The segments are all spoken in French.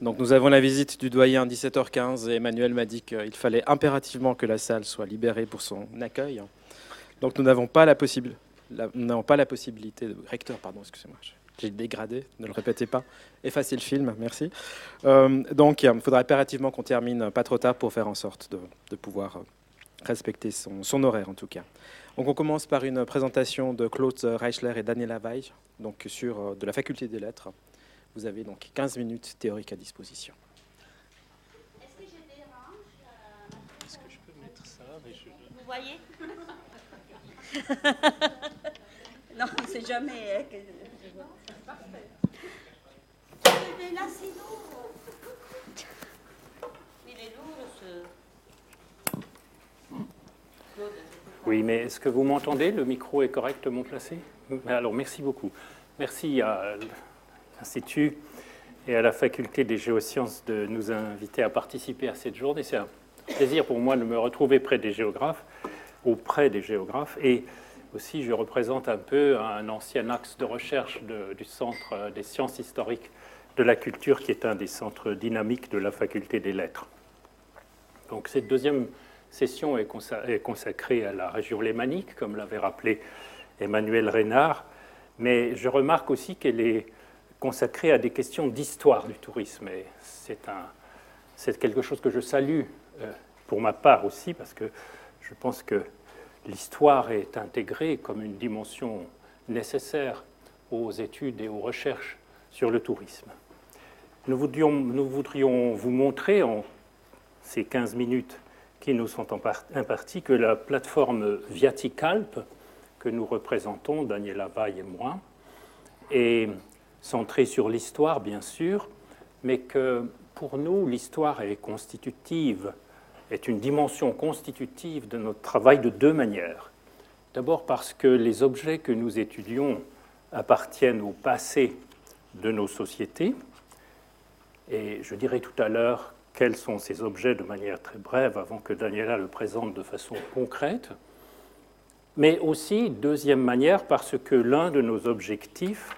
Donc nous avons la visite du doyen à 17h15 et Emmanuel m'a dit qu'il fallait impérativement que la salle soit libérée pour son accueil. Donc nous n'avons pas la possibilité, de recteur, pardon, excusez-moi, j'ai dégradé, ne le répétez pas. Effacez le film, merci. Euh, donc il faudra impérativement qu'on termine pas trop tard pour faire en sorte de, pouvoir respecter son, son, horaire en tout cas. Donc on commence par une présentation de Claude Reichler et Daniela Weich, donc sur euh, de la faculté des lettres. Vous avez donc 15 minutes théoriques à disposition. Est-ce que je dérange euh, Est-ce que je peux mettre ça Vous voyez? Non, c'est jamais. Hein, que... Mais là, c'est lourd. Il est lourd, ce. Oui, mais est-ce que vous m'entendez? Le micro est correctement placé? Alors, merci beaucoup. Merci à l'Institut et à la Faculté des géosciences de nous inviter à participer à cette journée. C'est un plaisir pour moi de me retrouver près des géographes, auprès des géographes. Et aussi, je représente un peu un ancien axe de recherche du Centre des sciences historiques de la culture, qui est un des centres dynamiques de la Faculté des lettres. Donc cette deuxième session est consacrée à la région lémanique, comme l'avait rappelé Emmanuel Reynard, mais je remarque aussi qu'elle est consacré à des questions d'histoire du tourisme. Et c'est, quelque chose que je salue euh, pour ma part aussi, parce que je pense que l'histoire est intégrée comme une dimension nécessaire aux études et aux recherches sur le tourisme. Nous voudrions, vous montrer en ces 15 minutes qui nous sont imparties que la plateforme Viaticalp, que nous représentons, Daniela Vaille et moi, est centré sur l'histoire, bien sûr, mais que pour nous, l'histoire est constitutive, est une dimension constitutive de notre travail de deux manières. D'abord parce que les objets que nous étudions appartiennent au passé de nos sociétés, et je dirai tout à l'heure quels sont ces objets de manière très brève avant que Daniela le présente de façon concrète, mais aussi, deuxième manière, parce que l'un de nos objectifs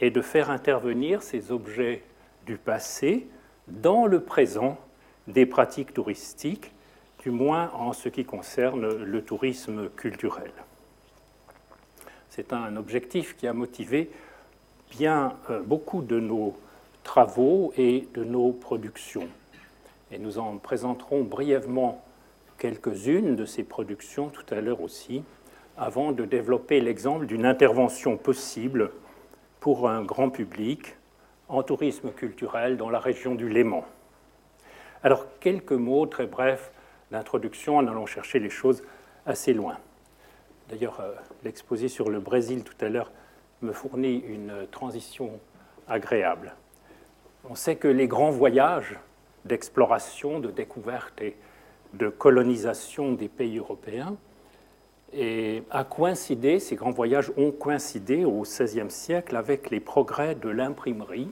et de faire intervenir ces objets du passé dans le présent des pratiques touristiques, du moins en ce qui concerne le tourisme culturel. C'est un objectif qui a motivé bien euh, beaucoup de nos travaux et de nos productions. Et nous en présenterons brièvement quelques-unes de ces productions tout à l'heure aussi, avant de développer l'exemple d'une intervention possible pour un grand public en tourisme culturel dans la région du Léman. Alors, quelques mots très brefs d'introduction en allant chercher les choses assez loin. D'ailleurs, euh, l'exposé sur le Brésil tout à l'heure me fournit une transition agréable. On sait que les grands voyages d'exploration, de découverte et de colonisation des pays européens et a coïncidé, ces grands voyages ont coïncidé au XVIe siècle avec les progrès de l'imprimerie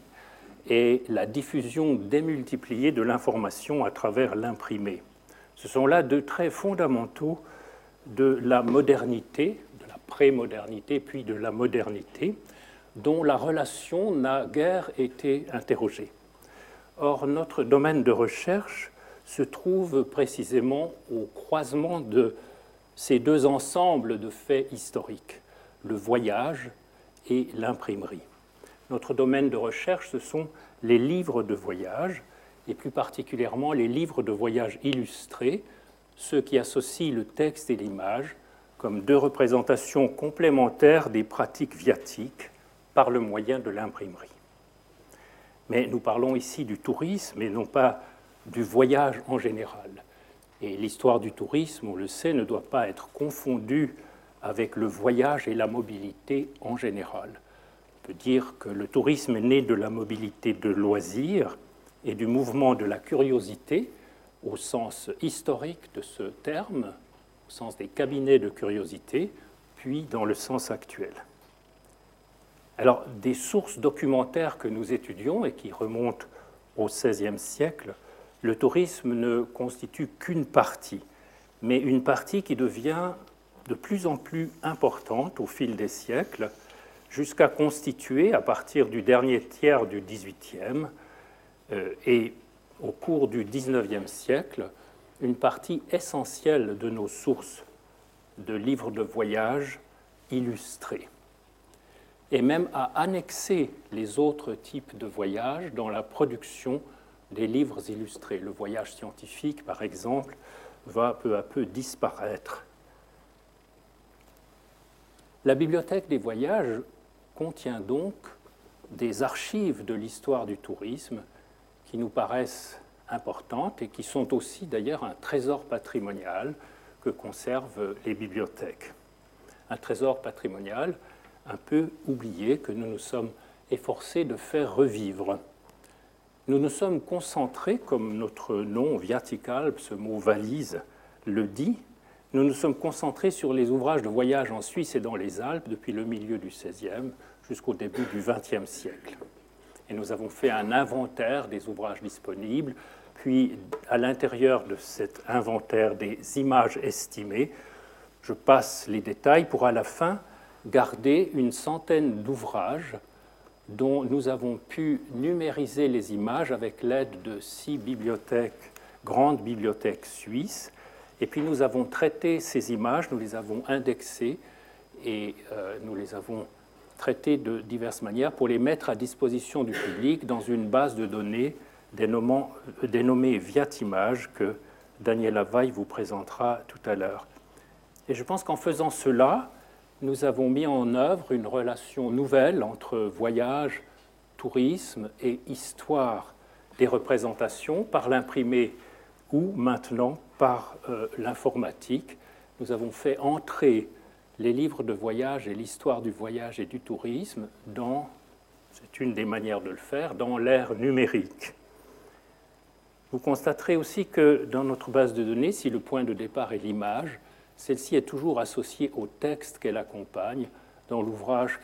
et la diffusion démultipliée de l'information à travers l'imprimé. Ce sont là deux traits fondamentaux de la modernité, de la pré-modernité, puis de la modernité, dont la relation n'a guère été interrogée. Or, notre domaine de recherche se trouve précisément au croisement de ces deux ensembles de faits historiques, le voyage et l'imprimerie. Notre domaine de recherche, ce sont les livres de voyage, et plus particulièrement les livres de voyage illustrés, ceux qui associent le texte et l'image comme deux représentations complémentaires des pratiques viatiques par le moyen de l'imprimerie. Mais nous parlons ici du tourisme et non pas du voyage en général. Et l'histoire du tourisme, on le sait, ne doit pas être confondue avec le voyage et la mobilité en général. On peut dire que le tourisme est né de la mobilité de loisirs et du mouvement de la curiosité, au sens historique de ce terme, au sens des cabinets de curiosité, puis dans le sens actuel. Alors, des sources documentaires que nous étudions et qui remontent au XVIe siècle le tourisme ne constitue qu'une partie, mais une partie qui devient de plus en plus importante au fil des siècles, jusqu'à constituer, à partir du dernier tiers du XVIIIe, euh, et au cours du XIXe siècle, une partie essentielle de nos sources de livres de voyage illustrés, et même à annexer les autres types de voyages dans la production des livres illustrés. Le voyage scientifique, par exemple, va peu à peu disparaître. La bibliothèque des voyages contient donc des archives de l'histoire du tourisme qui nous paraissent importantes et qui sont aussi d'ailleurs un trésor patrimonial que conservent les bibliothèques. Un trésor patrimonial un peu oublié que nous nous sommes efforcés de faire revivre. Nous nous sommes concentrés, comme notre nom viatical, ce mot valise le dit, nous nous sommes concentrés sur les ouvrages de voyage en Suisse et dans les Alpes depuis le milieu du XVIe jusqu'au début du XXe siècle. Et nous avons fait un inventaire des ouvrages disponibles, puis à l'intérieur de cet inventaire des images estimées, je passe les détails pour à la fin garder une centaine d'ouvrages dont nous avons pu numériser les images avec l'aide de six bibliothèques, grandes bibliothèques suisses. Et puis nous avons traité ces images, nous les avons indexées et euh, nous les avons traitées de diverses manières pour les mettre à disposition du public dans une base de données dénommée Viatimage que Daniel Lavaille vous présentera tout à l'heure. Et je pense qu'en faisant cela, nous avons mis en œuvre une relation nouvelle entre voyage, tourisme et histoire des représentations par l'imprimé ou maintenant par euh, l'informatique. Nous avons fait entrer les livres de voyage et l'histoire du voyage et du tourisme dans, c'est une des manières de le faire, dans l'ère numérique. Vous constaterez aussi que dans notre base de données, si le point de départ est l'image, celle-ci est toujours associée au texte qu'elle accompagne dans l'ouvrage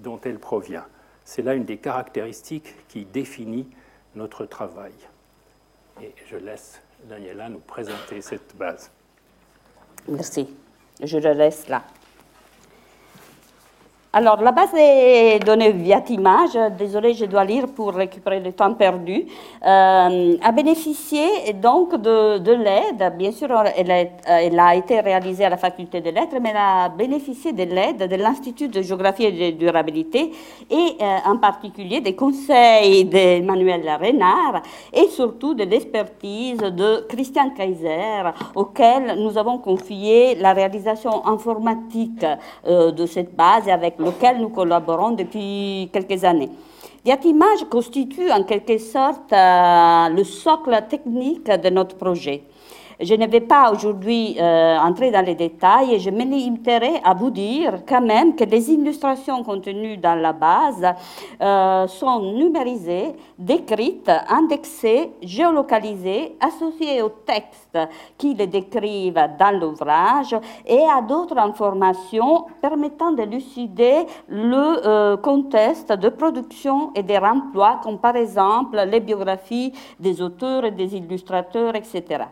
dont elle provient. C'est là une des caractéristiques qui définit notre travail. Et je laisse Daniela nous présenter cette base. Merci. Je le laisse là. Alors, la base des données Viatimage, désolé, je dois lire pour récupérer le temps perdu, euh, a bénéficié donc de, de l'aide. Bien sûr, elle a, été réalisée à la faculté des lettres, mais elle a bénéficié de l'aide de l'Institut de géographie et de durabilité et euh, en particulier des conseils d'Emmanuel Renard et surtout de l'expertise de Christian Kaiser, auquel nous avons confié la réalisation informatique euh, de cette base avec lequel nous collaborons depuis quelques années. Viatimage constitue en quelque sorte euh, le socle technique de notre projet. Je ne vais pas aujourd'hui euh, entrer dans les détails et je me limiterai à vous dire quand même que les illustrations contenues dans la base euh, sont numérisées, décrites, indexées, géolocalisées, associées au texte qui les décrivent dans l'ouvrage et à d'autres informations permettant d'élucider le euh, contexte de production et des remplois, comme par exemple les biographies des auteurs et des illustrateurs, etc.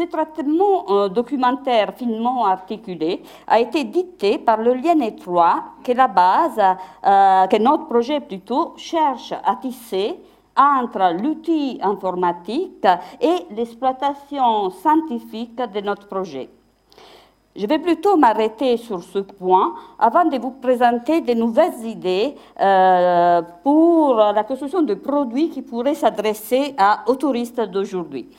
Ce traitement euh, documentaire finement articulé a été dicté par le lien étroit que la base, euh, que notre projet plutôt cherche à tisser entre l'outil informatique et l'exploitation scientifique de notre projet. Je vais plutôt m'arrêter sur ce point avant de vous présenter de nouvelles idées euh, pour la construction de produits qui pourraient s'adresser aux touristes d'aujourd'hui.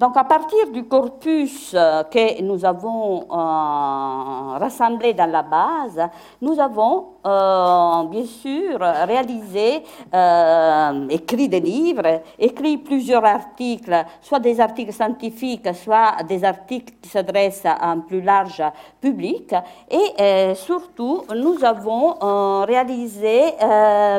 Donc à partir du corpus euh, que nous avons euh, rassemblé dans la base, nous avons euh, bien sûr réalisé, écrit des livres, écrit plusieurs articles, soit des articles scientifiques, soit des articles qui s'adressent à un plus large public. Et surtout, nous avons réalisé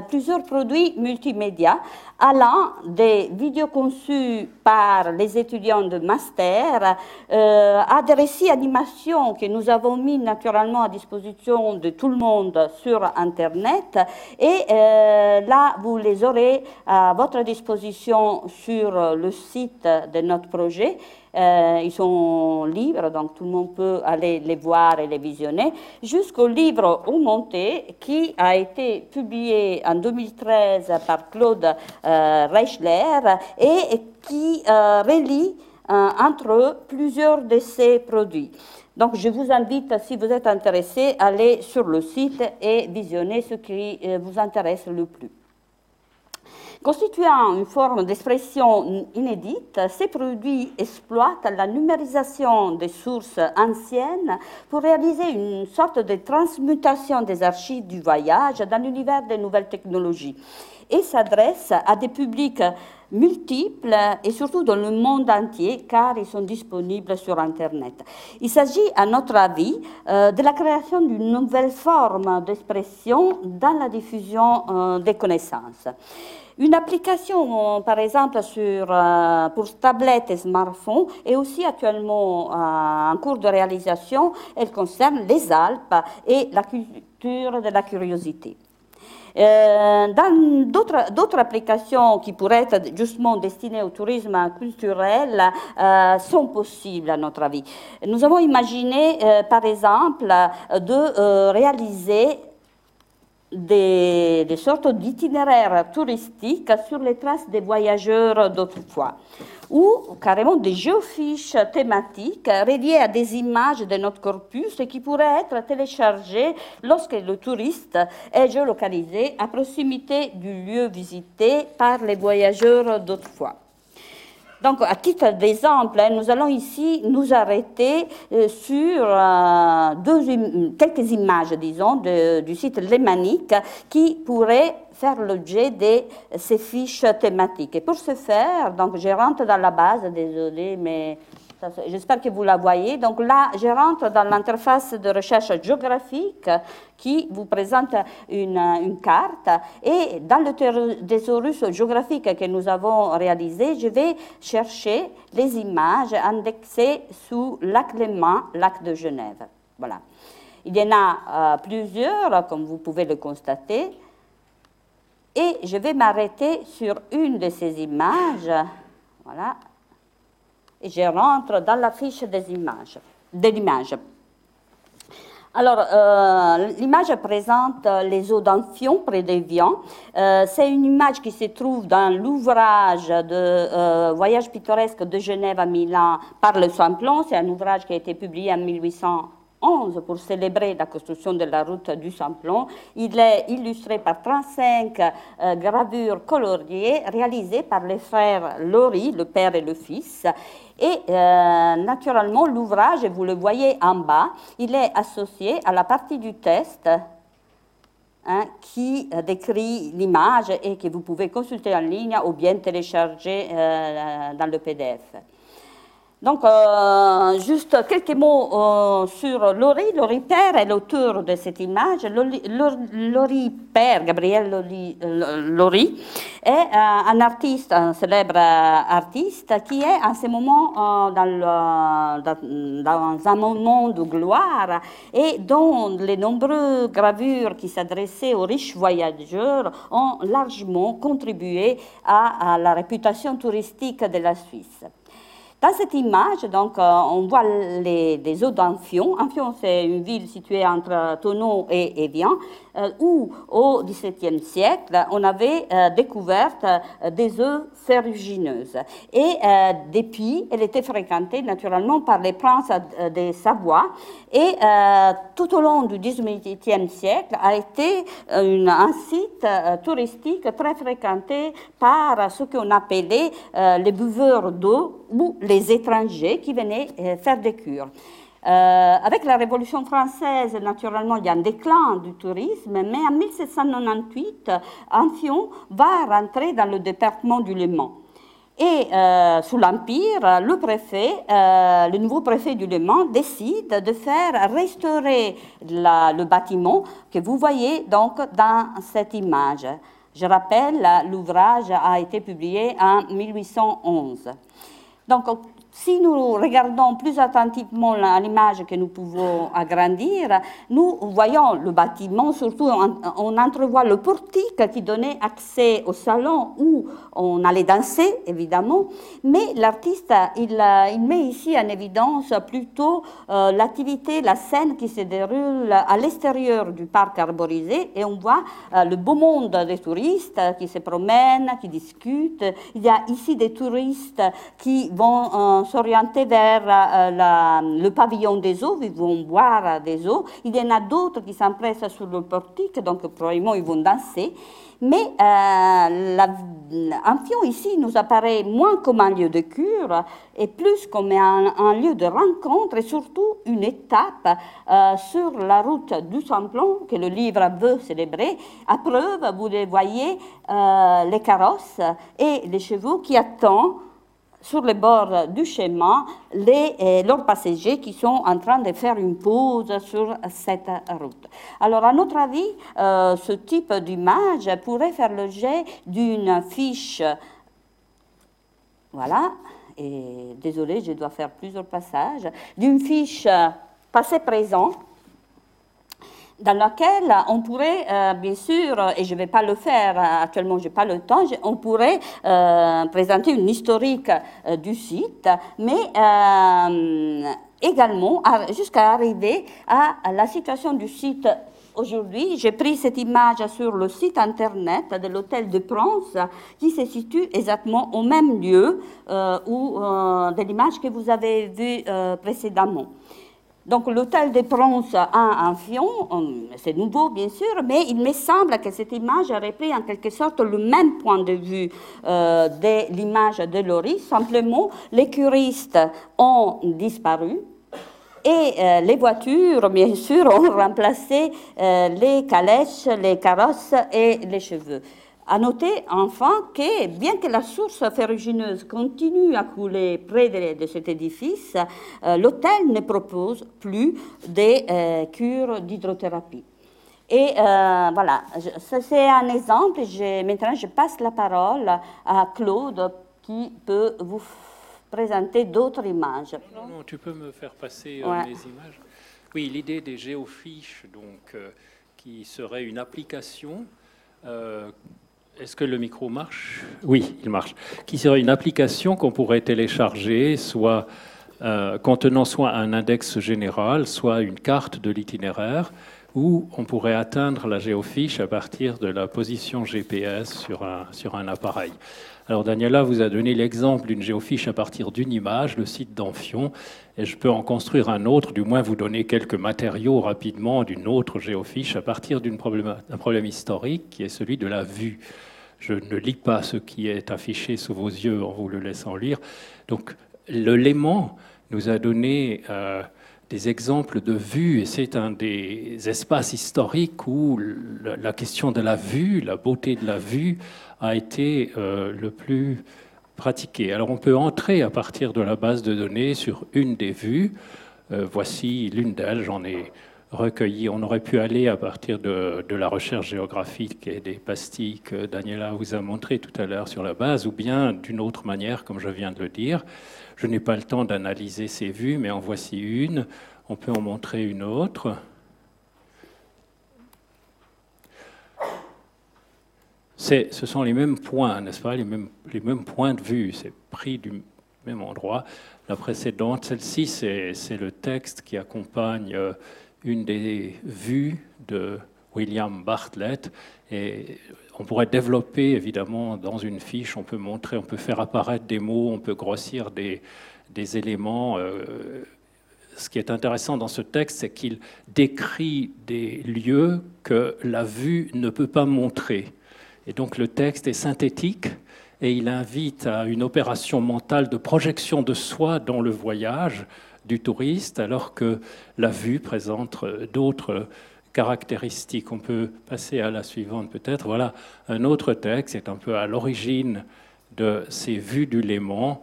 plusieurs produits multimédia allant des vidéos conçues par les étudiants de master euh, à des récits animations que nous avons mis naturellement à disposition de tout le monde sur Internet. Et euh, là, vous les aurez à votre disposition sur le site de notre projet. Ils sont libres, donc tout le monde peut aller les voir et les visionner, jusqu'au livre Au Monté, qui a été publié en 2013 par Claude Reichler et qui relie entre plusieurs de ces produits. Donc je vous invite, si vous êtes intéressé, à aller sur le site et visionner ce qui euh, vous intéresse le plus. Constituant une forme d'expression inédite, ces produits exploitent la numérisation des sources anciennes pour réaliser une sorte de transmutation des archives du voyage dans l'univers des nouvelles technologies et s'adressent à des publics multiples et surtout dans le monde entier car ils sont disponibles sur Internet. Il s'agit, à notre avis, euh, de la création d'une nouvelle forme d'expression dans la diffusion euh, des connaissances. Une application, par exemple, sur, euh, pour tablettes et smartphones est aussi actuellement en cours de réalisation. Elle concerne les Alpes et la culture de la curiosité. Euh, d'autres applications qui pourraient être justement destinées au tourisme culturel euh, sont possibles à notre avis. Nous avons imaginé, euh, par exemple, de réaliser des, sortes d'itinéraires touristiques sur les traces des voyageurs d'autrefois ou carrément des géofiches thématiques reliées à des images de notre corpus qui pourraient être téléchargées lorsque le touriste est géolocalisé à proximité du lieu visité par les voyageurs d'autrefois. Donc, à titre d'exemple, hein, nous allons ici nous arrêter euh, sur euh, quelques images, disons, du site lémanique qui pourraient faire l'objet de ces fiches thématiques. Et pour ce faire, donc, je rentre dans la base, désolé, mais J'espère que vous la voyez. Donc là, je rentre dans l'interface de recherche géographique qui vous présente une, carte. Et dans le thésaurus géographique que nous avons réalisé, je vais chercher les images indexées sous lac Léman, lac de Genève. Voilà. Il y en a euh, plusieurs, comme vous pouvez le constater. Et je vais m'arrêter sur une de ces images. Voilà, et je rentre dans la fiche des images, de l'image. Alors, euh, l'image présente les eaux d'Amphion près d'Evian. Euh, c'est une image qui se trouve dans l'ouvrage de euh, Voyage pittoresque de Genève à Milan par le Samplon. C'est un ouvrage qui a été publié en 1800 pour célébrer la construction de la route du Samplon. Il est illustré par 35 euh, gravures coloriées réalisées par les frères Lori, le père et le fils. Et euh, naturellement, l'ouvrage, vous le voyez en bas, il est associé à la partie du test hein, qui euh, décrit l'image et que vous pouvez consulter en ligne ou bien télécharger dans le PDF. Donc, euh, juste quelques mots euh, sur Lori. Lori Père est l'auteur de cette image. Lori, Père, Gabriel Lori, est euh, un artiste, un célèbre artiste qui est en ce moment dans, un moment de gloire et dont les nombreuses gravures qui s'adressaient aux riches voyageurs ont largement contribué à la réputation touristique de la Suisse. Dans cette image, donc, euh, on voit les, eaux d'Amphion. Amphion, c'est une ville située entre Tonon et Evian, où au XVIIe siècle, on avait euh, découvert des eaux ferrugineuses. Et depuis, elle était fréquentée naturellement par les princes de Savoie. Et tout au long du XVIIIe siècle, a été un site touristique très fréquenté par ce qu'on appelait les buveurs d'eau ou les étrangers qui venaient euh, faire des cures. Euh, avec la Révolution française, naturellement, il y a un déclin du tourisme, mais en 1798, Amphion va rentrer dans le département du Le Mans. Et euh, sous l'Empire, le préfet, le nouveau préfet du Le Mans décide de faire restaurer le bâtiment que vous voyez donc dans cette image. Je rappelle, l'ouvrage a été publié en 1811. Donc, si nous regardons plus attentivement l'image que nous pouvons agrandir, nous voyons le bâtiment, surtout on, entrevoit le portique qui donnait accès au salon où on allait danser, évidemment, mais l'artiste, il, met ici en évidence plutôt euh, l'activité, la scène qui se déroule à l'extérieur du parc arborisé et on voit euh, le beau monde des touristes qui se promènent, qui discutent. Il y a ici des touristes qui vont euh, s'orienter vers euh, le pavillon des eaux, ils vont boire des eaux. Il y en a d'autres qui s'empressent sur le portique, donc probablement ils vont danser. Mais euh, ici nous apparaît moins comme un lieu de cure et plus comme un, lieu de rencontre et surtout une étape euh, sur la route du Samplon que le livre veut célébrer. À preuve, vous les voyez, euh, les carrosses et les chevaux qui attendent sur les bords du chemin les, leurs passagers qui sont en train de faire une pause sur cette route. Alors, à notre avis, euh, ce type d'image pourrait faire l'objet d'une fiche. Voilà, et désolé, je dois faire plusieurs passages, d'une fiche passé-présent dans laquelle on pourrait, euh, bien sûr, et je ne vais pas le faire euh, actuellement, je n'ai pas le temps, on pourrait euh, présenter une historique du site, mais également jusqu'à arriver à, la situation du site Aujourd'hui, j'ai pris cette image sur le site internet de l'hôtel de France qui se situe exactement au même lieu où, de l'image que vous avez vue précédemment. Donc l'hôtel des Pronces a un fion, c'est nouveau bien sûr, mais il me semble que cette image aurait pris en quelque sorte le même point de vue euh, de l'image de Loris. Simplement, les curistes ont disparu, et euh, les voitures, bien sûr, ont remplacé euh, les calèches, les carrosses et les cheveux. À noter enfin que, bien que la source ferrugineuse continue à couler près de, cet édifice, euh, l'hôtel ne propose plus des euh, cures d'hydrothérapie. Et euh, voilà, c'est un exemple. maintenant, je passe la parole à Claude qui peut vous présenter d'autres images. Non, tu peux me faire passer les images. Oui, l'idée des géofiches, donc, qui serait une application est-ce que le micro marche? Oui, il marche. Qui serait une application qu'on pourrait télécharger, euh, contenant soit un index général, soit une carte de l'itinéraire, où on pourrait atteindre la géofiche à partir de la position GPS sur un, appareil. Alors Daniela vous a donné l'exemple d'une géofiche à partir d'une image, le site d'Amphion, et je peux en construire un autre, du moins vous donner quelques matériaux rapidement d'une autre géofiche à partir d'un problème, historique qui est celui de la vue. Je ne lis pas ce qui est affiché sous vos yeux en vous le laissant lire. Donc, le Léman nous a donné euh, des exemples de vue, et c'est un des espaces historiques où la question de la vue, la beauté de la vue, a été euh, le plus pratiquée. Alors, on peut entrer à partir de la base de données sur une des vues. Euh, voici l'une d'elles, j'en ai On aurait pu aller à partir de, la recherche géographique et des pastilles que Daniela vous a montré tout à l'heure sur la base, ou bien d'une autre manière, comme je viens de le dire. Je n'ai pas le temps d'analyser ces vues, mais en voici une. On peut en montrer une autre. ce sont les mêmes points, n'est-ce pas, les mêmes, les mêmes points de vue. C'est pris du même endroit. La précédente, celle-ci, c'est le texte qui accompagne euh, une des vues de William Bartlett. Et on pourrait développer, évidemment, dans une fiche, on peut montrer, on peut faire apparaître des mots, on peut grossir des, éléments. Euh, ce qui est intéressant dans ce texte, c'est qu'il décrit des lieux que la vue ne peut pas montrer. Et donc le texte est synthétique et il invite à une opération mentale de projection de soi dans le voyage, du touriste, alors que la vue présente d'autres caractéristiques. On peut passer à la suivante peut-être. Voilà un autre texte, c'est un peu à l'origine de ces vues du Léman.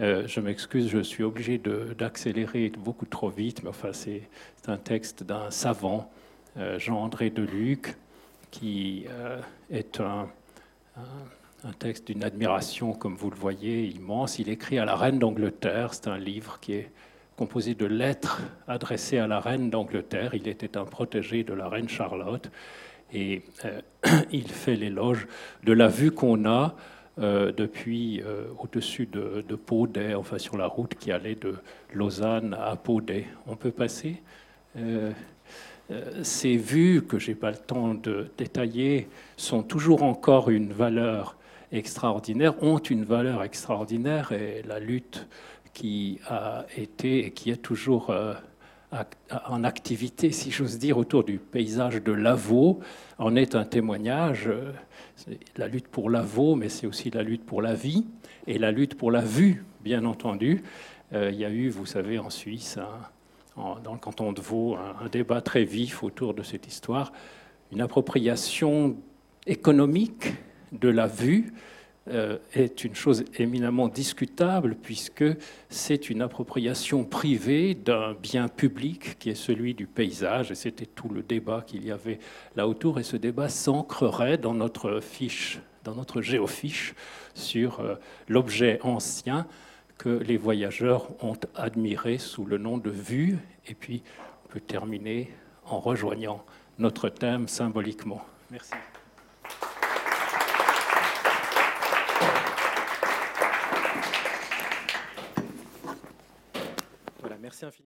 Euh, je m'excuse, je suis obligé d'accélérer beaucoup trop vite, mais enfin c'est un texte d'un savant, euh, Jean-André Deluc, qui euh, est un, un texte d'une admiration, comme vous le voyez, immense. Il écrit à la reine d'Angleterre. C'est un livre qui est composé de lettres adressées à la reine d'Angleterre. Il était un protégé de la reine Charlotte. Et euh, il fait l'éloge de la vue qu'on a euh, depuis euh, au-dessus de, de Paudet, enfin sur la route qui allait de Lausanne à Paudet. On peut passer? Ces vues, que je n'ai pas le temps de détailler, sont toujours encore une valeur extraordinaire, ont une valeur extraordinaire et la lutte qui a été et qui est toujours en activité, si j'ose dire, autour du paysage de Lavaux, en est un témoignage. C'est la lutte pour Lavaux, mais c'est aussi la lutte pour la vie et la lutte pour la vue, bien entendu. Euh, il y a eu, vous savez, en Suisse, dans le canton de Vaud, un débat très vif autour de cette histoire, une appropriation économique de la vue euh, est une chose éminemment discutable puisque c'est une appropriation privée d'un bien public qui est celui du paysage et c'était tout le débat qu'il y avait là autour et ce débat s'ancrerait dans notre fiche, dans notre géofiche sur euh, l'objet ancien que les voyageurs ont admiré sous le nom de vue et puis on peut terminer en rejoignant notre thème symboliquement. Merci. Merci infiniment.